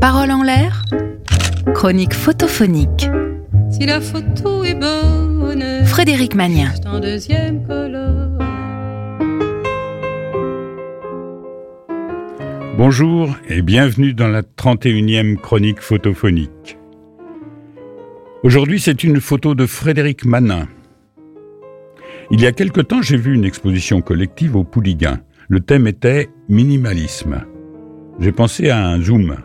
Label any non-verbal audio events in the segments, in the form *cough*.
Parole en l'air, chronique photophonique. Si la photo est bonne, Frédéric Magnien. c'est en deuxième colonne. Bonjour et bienvenue dans la 31e chronique photophonique. Aujourd'hui, c'est une photo de Frédéric Manin. Il y a quelque temps, j'ai vu une exposition collective au Pouliguen. Le thème était minimalisme. J'ai pensé à un zoom.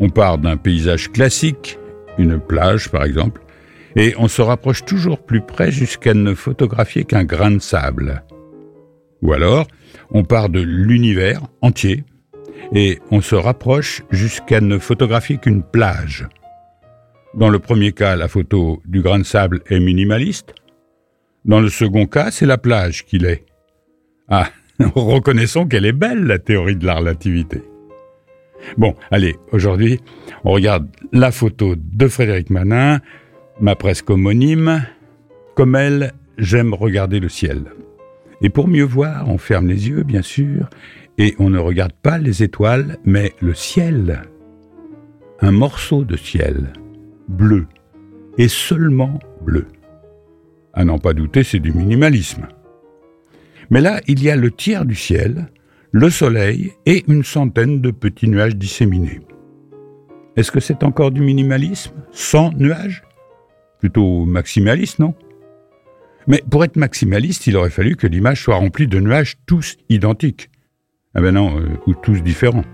On part d'un paysage classique, une plage par exemple, et on se rapproche toujours plus près jusqu'à ne photographier qu'un grain de sable. Ou alors, on part de l'univers entier et on se rapproche jusqu'à ne photographier qu'une plage. Dans le premier cas, la photo du grain de sable est minimaliste. Dans le second cas, c'est la plage qui l'est. Ah, *laughs* reconnaissons qu'elle est belle, la théorie de la relativité. Bon, allez, aujourd'hui, on regarde la photo de Frédéric Manin, ma presque homonyme. Comme elle, j'aime regarder le ciel. Et pour mieux voir, on ferme les yeux, bien sûr, et on ne regarde pas les étoiles, mais le ciel. Un morceau de ciel, bleu, et seulement bleu. À n'en pas douter, c'est du minimalisme. Mais là, il y a le tiers du ciel, le soleil et une centaine de petits nuages disséminés. Est-ce que c'est encore du minimalisme? Sans nuages? Plutôt maximaliste, non? Mais pour être maximaliste, il aurait fallu que l'image soit remplie de nuages tous identiques. Ah ben non, euh, ou tous différents.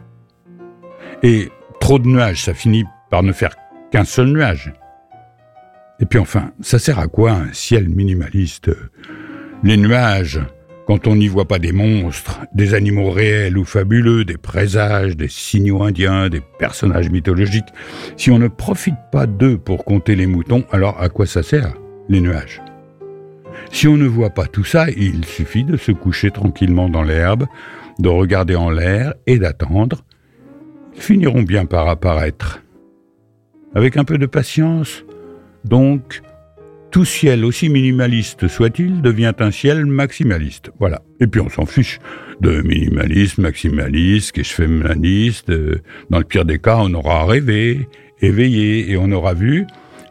Et trop de nuages, ça finit par ne faire qu'un seul nuage. Et puis enfin, ça sert à quoi un ciel minimaliste? Les nuages, quand on n'y voit pas des monstres, des animaux réels ou fabuleux, des présages, des signaux indiens, des personnages mythologiques, si on ne profite pas d'eux pour compter les moutons, alors à quoi ça sert, les nuages? Si on ne voit pas tout ça, il suffit de se coucher tranquillement dans l'herbe, de regarder en l'air et d'attendre. Ils finiront bien par apparaître. Avec un peu de patience, donc, tout ciel, aussi minimaliste soit-il, devient un ciel maximaliste. Voilà. Et puis on s'en fiche de minimaliste, maximaliste, que melaniste. Dans le pire des cas, on aura rêvé, éveillé, et on aura vu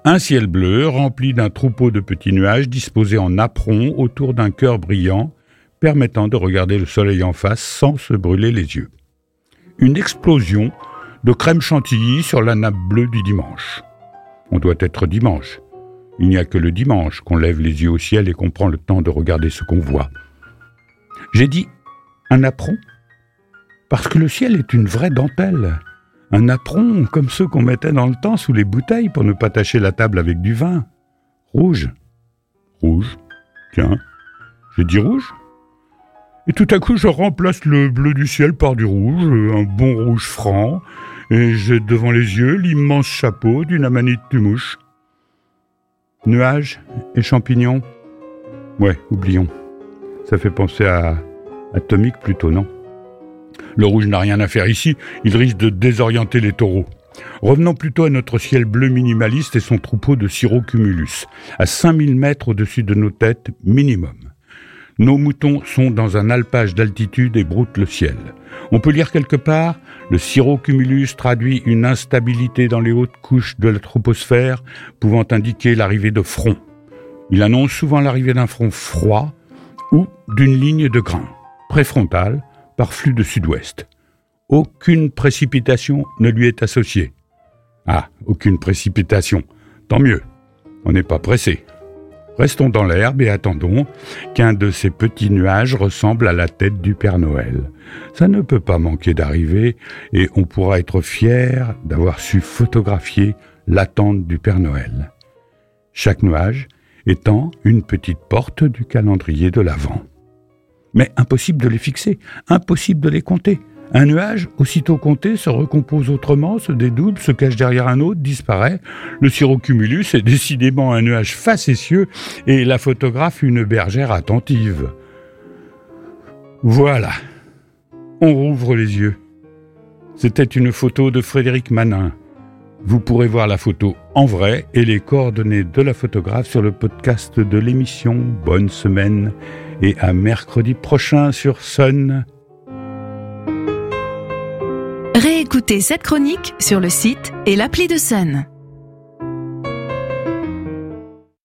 un ciel bleu rempli d'un troupeau de petits nuages disposés en apron autour d'un cœur brillant, permettant de regarder le soleil en face sans se brûler les yeux. Une explosion de crème chantilly sur la nappe bleue du dimanche. On doit être dimanche. Il n'y a que le dimanche qu'on lève les yeux au ciel et qu'on prend le temps de regarder ce qu'on voit. J'ai dit un apron? Parce que le ciel est une vraie dentelle. Un apron comme ceux qu'on mettait dans le temps sous les bouteilles pour ne pas tacher la table avec du vin. Rouge. Rouge. Tiens, j'ai dit rouge. Et tout à coup, je remplace le bleu du ciel par du rouge, un bon rouge franc, et j'ai devant les yeux l'immense chapeau d'une amanite mouche. Nuages et champignons? Ouais, oublions. Ça fait penser à atomique plutôt, non? Le rouge n'a rien à faire ici, il risque de désorienter les taureaux. Revenons plutôt à notre ciel bleu minimaliste et son troupeau de cirrocumulus, à 5000 mètres au-dessus de nos têtes minimum. Nos moutons sont dans un alpage d'altitude et broutent le ciel. On peut lire quelque part, le cirrocumulus traduit une instabilité dans les hautes couches de la troposphère, pouvant indiquer l'arrivée de fronts. Il annonce souvent l'arrivée d'un front froid ou d'une ligne de grain, préfrontale, par flux de sud-ouest. Aucune précipitation ne lui est associée. Ah, aucune précipitation. Tant mieux. On n'est pas pressé. Restons dans l'herbe et attendons qu'un de ces petits nuages ressemble à la tête du Père Noël. Ça ne peut pas manquer d'arriver et on pourra être fier d'avoir su photographier l'attente du Père Noël. Chaque nuage étant une petite porte du calendrier de l'Avent. Mais impossible de les fixer, impossible de les compter. Un nuage, aussitôt compté, se recompose autrement, se dédouble, se cache derrière un autre, disparaît. Le cirrocumulus est décidément un nuage facétieux et la photographe une bergère attentive. Voilà. On rouvre les yeux. C'était une photo de Frédéric Manin. Vous pourrez voir la photo en vrai et les coordonnées de la photographe sur le podcast de l'émission. Bonne semaine et à mercredi prochain sur Sun. Réécoutez cette chronique sur le site et l'appli de Sun.